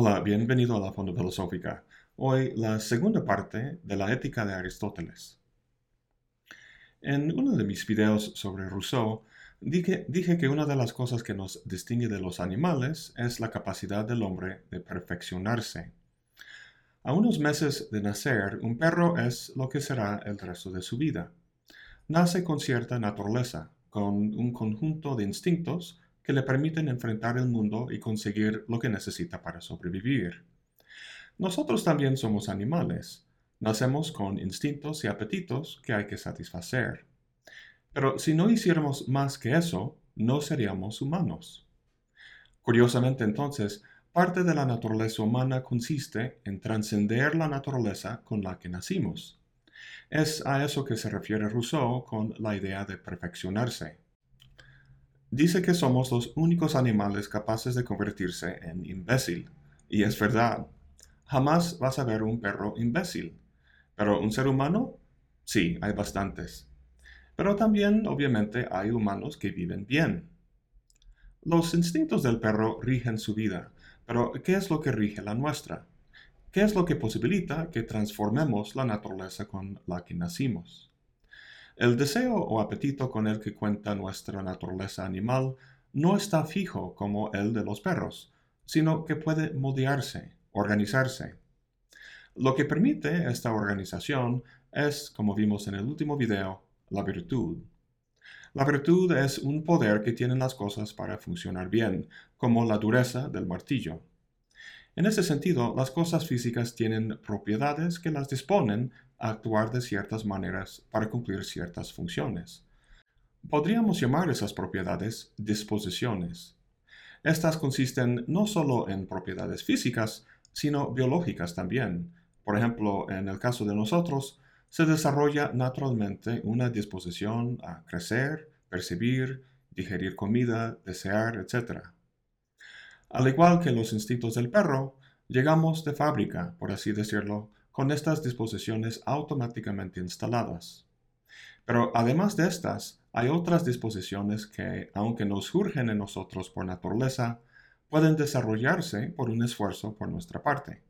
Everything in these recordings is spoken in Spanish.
Hola, bienvenido a la Fonda Filosófica. Hoy la segunda parte de la ética de Aristóteles. En uno de mis videos sobre Rousseau, dije, dije, que una de las cosas que nos distingue de los animales es la capacidad del hombre de perfeccionarse. A unos meses de nacer, un perro es lo que será el resto de su vida. Nace con cierta naturaleza, con un conjunto de instintos que le permiten enfrentar el mundo y conseguir lo que necesita para sobrevivir. Nosotros también somos animales. Nacemos con instintos y apetitos que hay que satisfacer. Pero si no hiciéramos más que eso, no seríamos humanos. Curiosamente entonces, parte de la naturaleza humana consiste en trascender la naturaleza con la que nacimos. Es a eso que se refiere Rousseau con la idea de perfeccionarse. Dice que somos los únicos animales capaces de convertirse en imbécil. Y es verdad. Jamás vas a ver un perro imbécil. Pero un ser humano, sí, hay bastantes. Pero también, obviamente, hay humanos que viven bien. Los instintos del perro rigen su vida, pero ¿qué es lo que rige la nuestra? ¿Qué es lo que posibilita que transformemos la naturaleza con la que nacimos? El deseo o apetito con el que cuenta nuestra naturaleza animal no está fijo como el de los perros, sino que puede moldearse, organizarse. Lo que permite esta organización es, como vimos en el último video, la virtud. La virtud es un poder que tienen las cosas para funcionar bien, como la dureza del martillo. En ese sentido, las cosas físicas tienen propiedades que las disponen actuar de ciertas maneras para cumplir ciertas funciones. Podríamos llamar esas propiedades disposiciones. Estas consisten no solo en propiedades físicas, sino biológicas también. Por ejemplo, en el caso de nosotros, se desarrolla naturalmente una disposición a crecer, percibir, digerir comida, desear, etc. Al igual que los instintos del perro, llegamos de fábrica, por así decirlo, con estas disposiciones automáticamente instaladas. Pero además de estas, hay otras disposiciones que, aunque no surgen en nosotros por naturaleza, pueden desarrollarse por un esfuerzo por nuestra parte.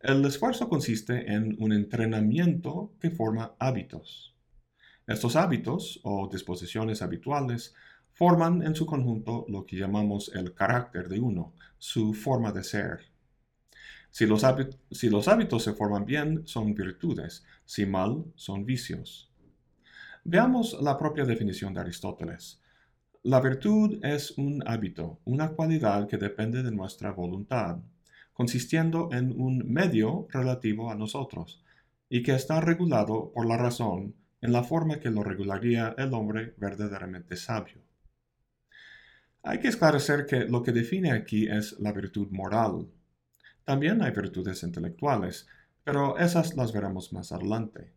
El esfuerzo consiste en un entrenamiento que forma hábitos. Estos hábitos o disposiciones habituales forman en su conjunto lo que llamamos el carácter de uno, su forma de ser. Si los, hábitos, se forman bien, son virtudes, si mal, son vicios. Veamos la propia definición de Aristóteles. La virtud es un hábito, una cualidad que depende de nuestra voluntad, consistiendo en un medio relativo a nosotros, y que está regulado por la razón en la forma que lo regularía el hombre verdaderamente sabio. Hay que esclarecer que lo que define aquí es la virtud moral, también hay virtudes intelectuales, pero esas las veremos más adelante.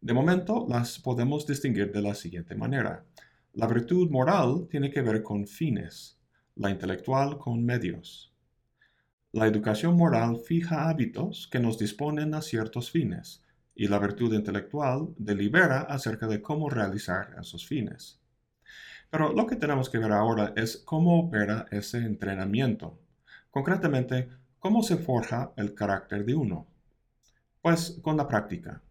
De momento las podemos distinguir de la siguiente manera. La virtud moral tiene que ver con fines, la intelectual con medios. La educación moral fija hábitos que nos disponen a ciertos fines, y la virtud intelectual delibera acerca de cómo realizar esos fines. Pero lo que tenemos que ver ahora es cómo opera ese entrenamiento. Concretamente, ¿Cómo se forja el carácter de uno? Pues con la práctica.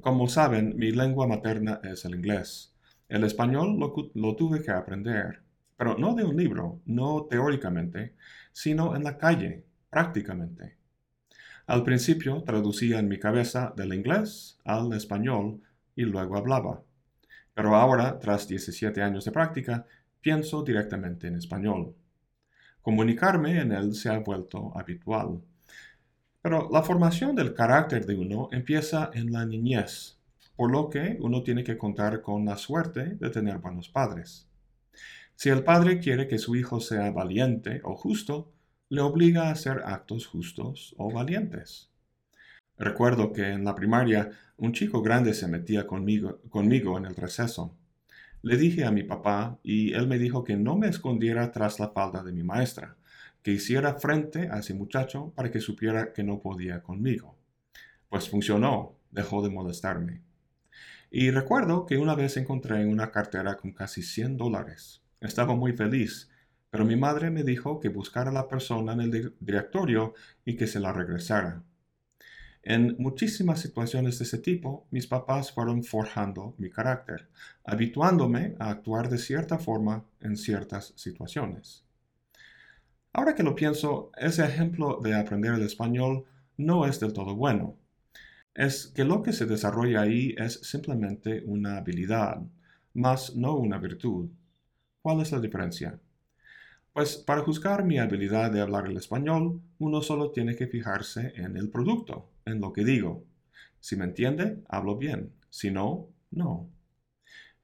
Como saben, mi lengua materna es el inglés. El español lo, tuve que aprender, pero no de un libro, no teóricamente, sino en la calle, prácticamente. Al principio traducía en mi cabeza del inglés al español y luego hablaba. Pero ahora, tras 17 años de práctica, pienso directamente en español. Comunicarme en él se ha vuelto habitual. Pero la formación del carácter de uno empieza en la niñez, por lo que uno tiene que contar con la suerte de tener buenos padres. Si el padre quiere que su hijo sea valiente o justo, le obliga a hacer actos justos o valientes. Recuerdo que en la primaria un chico grande se metía conmigo, conmigo en el receso. Le dije a mi papá y él me dijo que no me escondiera tras la falda de mi maestra, que hiciera frente a ese muchacho para que supiera que no podía conmigo. Pues funcionó, dejó de molestarme. Y recuerdo que una vez encontré una cartera con casi 100 dólares. Estaba muy feliz, pero mi madre me dijo que buscara a la persona en el directorio y que se la regresara. En muchísimas situaciones de ese tipo, mis papás fueron forjando mi carácter, habituándome a actuar de cierta forma en ciertas situaciones. Ahora que lo pienso, ese ejemplo de aprender el español no es del todo bueno. Es que lo que se desarrolla ahí es simplemente una habilidad, más no una virtud. ¿Cuál es la diferencia? Pues para juzgar mi habilidad de hablar el español, uno solo tiene que fijarse en el producto, en lo que digo. Si me entiende, hablo bien. Si no, no.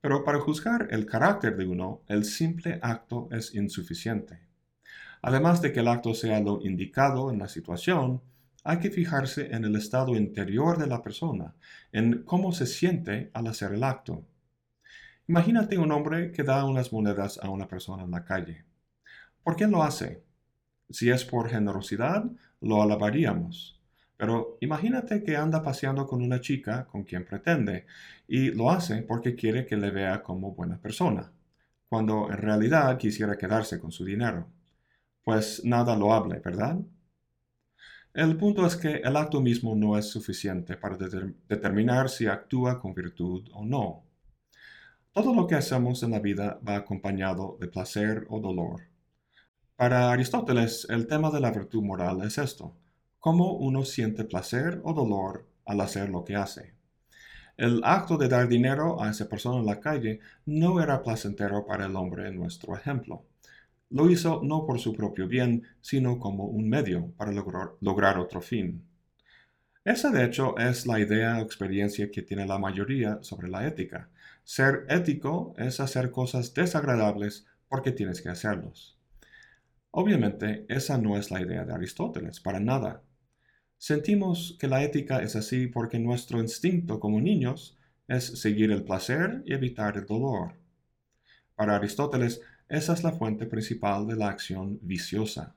Pero para juzgar el carácter de uno, el simple acto es insuficiente. Además de que el acto sea lo indicado en la situación, hay que fijarse en el estado interior de la persona, en cómo se siente al hacer el acto. Imagínate un hombre que da unas monedas a una persona en la calle. ¿Por qué lo hace? Si es por generosidad, lo alabaríamos. Pero imagínate que anda paseando con una chica con quien pretende y lo hace porque quiere que le vea como buena persona, cuando en realidad quisiera quedarse con su dinero. Pues nada lo hable, ¿verdad? El punto es que el acto mismo no es suficiente para determinar si actúa con virtud o no. Todo lo que hacemos en la vida va acompañado de placer o dolor. Para Aristóteles, el tema de la virtud moral es esto cómo uno siente placer o dolor al hacer lo que hace. El acto de dar dinero a esa persona en la calle no era placentero para el hombre en nuestro ejemplo. Lo hizo no por su propio bien, sino como un medio para lograr, otro fin. Esa de hecho es la idea o experiencia que tiene la mayoría sobre la ética. Ser ético es hacer cosas desagradables porque tienes que hacerlos. Obviamente, esa no es la idea de Aristóteles, para nada. Sentimos que la ética es así porque nuestro instinto como niños es seguir el placer y evitar el dolor. Para Aristóteles, esa es la fuente principal de la acción viciosa.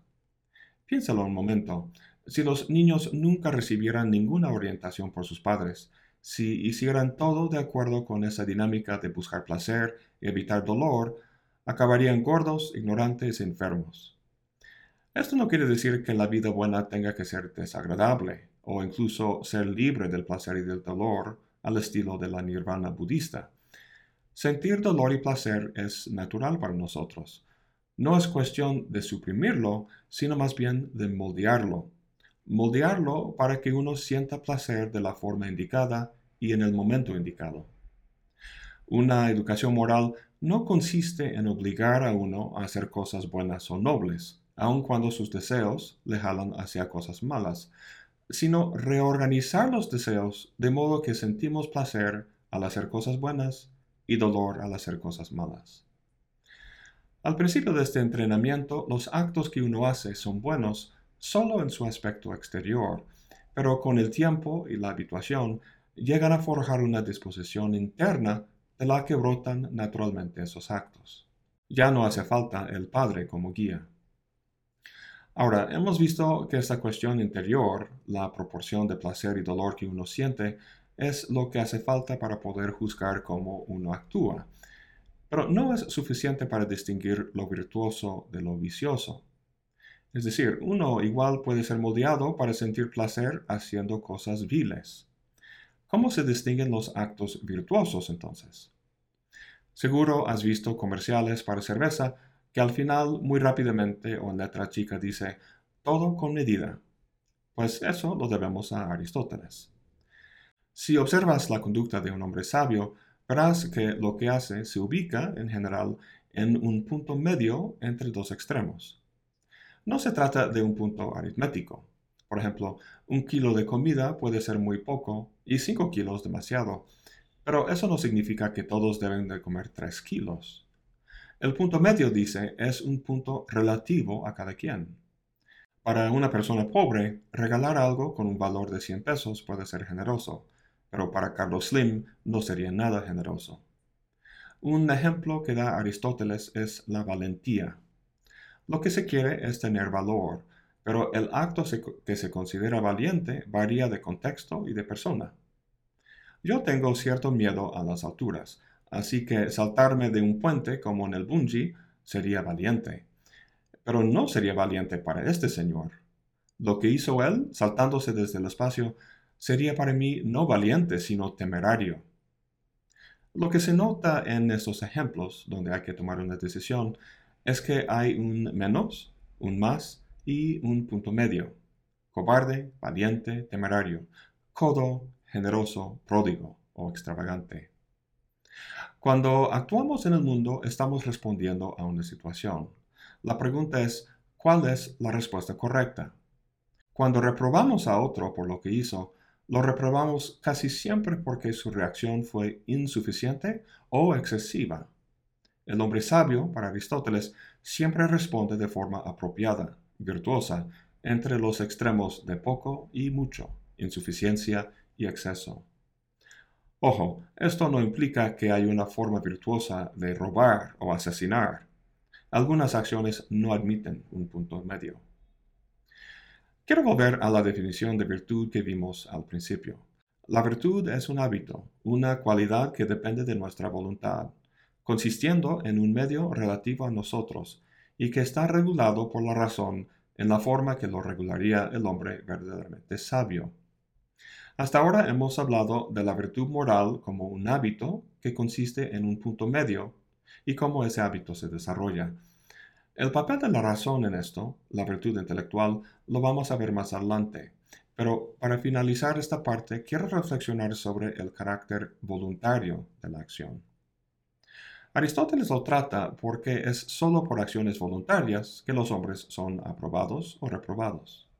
Piénsalo un momento. Si los niños nunca recibieran ninguna orientación por sus padres, si hicieran todo de acuerdo con esa dinámica de buscar placer y evitar dolor, acabarían gordos, ignorantes enfermos. Esto no quiere decir que la vida buena tenga que ser desagradable o incluso ser libre del placer y del dolor al estilo de la nirvana budista. Sentir dolor y placer es natural para nosotros. No es cuestión de suprimirlo, sino más bien de moldearlo. Moldearlo para que uno sienta placer de la forma indicada y en el momento indicado. Una educación moral no consiste en obligar a uno a hacer cosas buenas o nobles aun cuando sus deseos le jalan hacia cosas malas, sino reorganizar los deseos de modo que sentimos placer al hacer cosas buenas y dolor al hacer cosas malas. Al principio de este entrenamiento, los actos que uno hace son buenos solo en su aspecto exterior, pero con el tiempo y la habituación llegan a forjar una disposición interna de la que brotan naturalmente esos actos. Ya no hace falta el Padre como guía. Ahora, hemos visto que esta cuestión interior, la proporción de placer y dolor que uno siente, es lo que hace falta para poder juzgar cómo uno actúa. Pero no es suficiente para distinguir lo virtuoso de lo vicioso. Es decir, uno igual puede ser moldeado para sentir placer haciendo cosas viles. ¿Cómo se distinguen los actos virtuosos entonces? Seguro has visto comerciales para cerveza que al final muy rápidamente o en letra chica dice todo con medida. Pues eso lo debemos a Aristóteles. Si observas la conducta de un hombre sabio, verás que lo que hace se ubica, en general, en un punto medio entre dos extremos. No se trata de un punto aritmético. Por ejemplo, un kilo de comida puede ser muy poco y cinco kilos demasiado, pero eso no significa que todos deben de comer tres kilos. El punto medio, dice, es un punto relativo a cada quien. Para una persona pobre, regalar algo con un valor de 100 pesos puede ser generoso, pero para Carlos Slim no sería nada generoso. Un ejemplo que da Aristóteles es la valentía. Lo que se quiere es tener valor, pero el acto que se considera valiente varía de contexto y de persona. Yo tengo cierto miedo a las alturas, así que saltarme de un puente como en el bungee sería valiente. pero no sería valiente para este señor. Lo que hizo él, saltándose desde el espacio, sería para mí no valiente, sino temerario. Lo que se nota en estos ejemplos, donde hay que tomar una decisión, es que hay un menos, un más y un punto medio. Cobarde, valiente, temerario. Codo, generoso, pródigo o extravagante. Cuando actuamos en el mundo, estamos respondiendo a una situación. La pregunta es, ¿cuál es la respuesta correcta? Cuando reprobamos a otro por lo que hizo, lo reprobamos casi siempre porque su reacción fue insuficiente o excesiva. El hombre sabio, para Aristóteles, siempre responde de forma apropiada, virtuosa, entre los extremos de poco y mucho, insuficiencia y exceso. Ojo, esto no implica que hay una forma virtuosa de robar o asesinar. Algunas acciones no admiten un punto medio. Quiero volver a la definición de virtud que vimos al principio. La virtud es un hábito, una cualidad que depende de nuestra voluntad, consistiendo en un medio relativo a nosotros y que está regulado por la razón en la forma que lo regularía el hombre verdaderamente sabio. Hasta ahora hemos hablado de la virtud moral como un hábito que consiste en un punto medio y cómo ese hábito se desarrolla. El papel de la razón en esto, la virtud intelectual, lo vamos a ver más adelante. Pero para finalizar esta parte, quiero reflexionar sobre el carácter voluntario de la acción. Aristóteles lo trata porque es solo por acciones voluntarias que los hombres son aprobados o reprobados.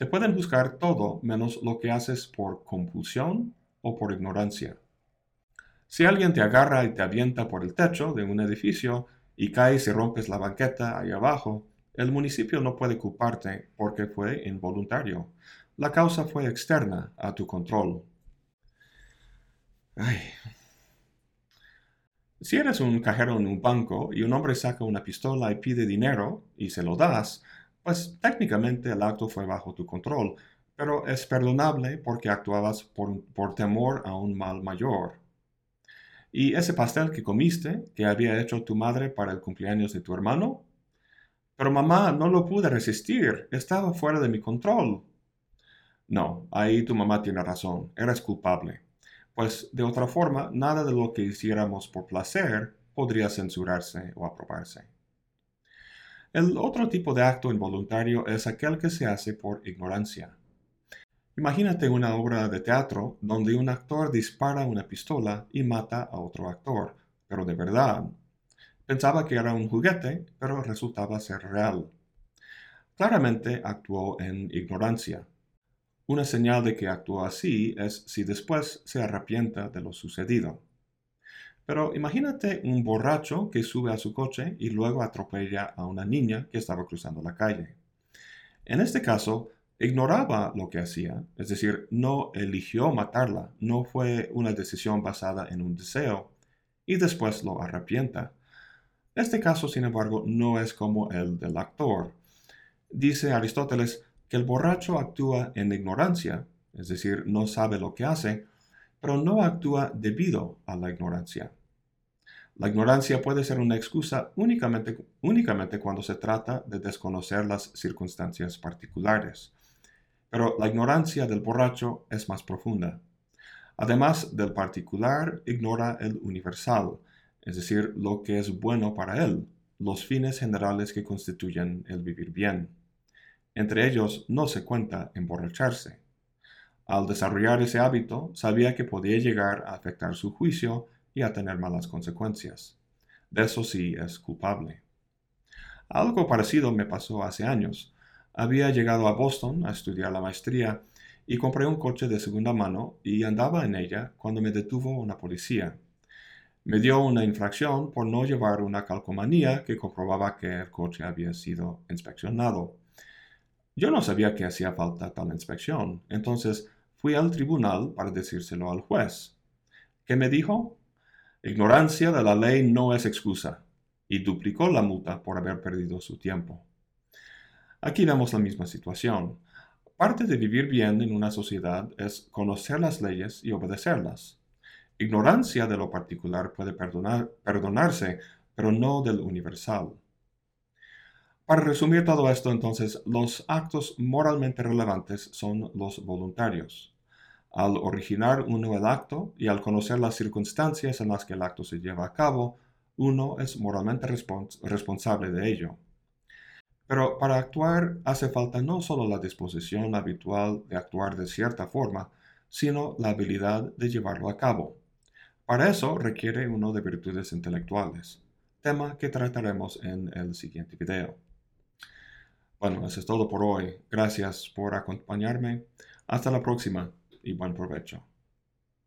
Te pueden juzgar todo menos lo que haces por compulsión o por ignorancia. Si alguien te agarra y te avienta por el techo de un edificio y caes y rompes la banqueta ahí abajo, el municipio no puede culparte porque fue involuntario. La causa fue externa a tu control. Si eres un cajero en un banco y un hombre saca una pistola y pide dinero y se lo das, pues técnicamente el acto fue bajo tu control, pero es perdonable porque actuabas por, por temor a un mal mayor. ¿Y ese pastel que comiste, que había hecho tu madre para el cumpleaños de tu hermano? Pero mamá, no lo pude resistir, estaba fuera de mi control. No, ahí tu mamá tiene razón, eres culpable. Pues de otra forma, nada de lo que hiciéramos por placer podría censurarse o aprobarse. El otro tipo de acto involuntario es aquel que se hace por ignorancia. Imagínate una obra de teatro donde un actor dispara una pistola y mata a otro actor, pero de verdad. Pensaba que era un juguete, pero resultaba ser real. Claramente actuó en ignorancia. Una señal de que actuó así es si después se arrepienta de lo sucedido. Pero imagínate un borracho que sube a su coche y luego atropella a una niña que estaba cruzando la calle. En este caso, ignoraba lo que hacía, es decir, no eligió matarla, no fue una decisión basada en un deseo, y después lo arrepienta. Este caso, sin embargo, no es como el del actor. Dice Aristóteles que el borracho actúa en ignorancia, es decir, no sabe lo que hace, pero no actúa debido a la ignorancia. La ignorancia puede ser una excusa únicamente, únicamente cuando se trata de desconocer las circunstancias particulares. Pero la ignorancia del borracho es más profunda. Además del particular, ignora el universal, es decir, lo que es bueno para él, los fines generales que constituyen el vivir bien. Entre ellos no se cuenta emborracharse. Al desarrollar ese hábito, sabía que podía llegar a afectar su juicio y a tener malas consecuencias. De eso sí es culpable. Algo parecido me pasó hace años. Había llegado a Boston a estudiar la maestría y compré un coche de segunda mano y andaba en ella cuando me detuvo una policía. Me dio una infracción por no llevar una calcomanía que comprobaba que el coche había sido inspeccionado. Yo no sabía que hacía falta tal inspección, entonces fui al tribunal para decírselo al juez. ¿Qué me dijo? Ignorancia de la ley no es excusa, y duplicó la multa por haber perdido su tiempo. Aquí vemos la misma situación. Parte de vivir bien en una sociedad es conocer las leyes y obedecerlas. Ignorancia de lo particular puede perdonarse, pero no del universal. Para resumir todo esto, entonces, los actos moralmente relevantes son los voluntarios. Al originar uno el acto y al conocer las circunstancias en las que el acto se lleva a cabo, uno es moralmente responsable de ello. Pero para actuar hace falta no solo la disposición habitual de actuar de cierta forma, sino la habilidad de llevarlo a cabo. Para eso requiere uno de virtudes intelectuales, tema que trataremos en el siguiente video. Bueno, eso es todo por hoy. Gracias por acompañarme. Hasta la próxima y buen provecho.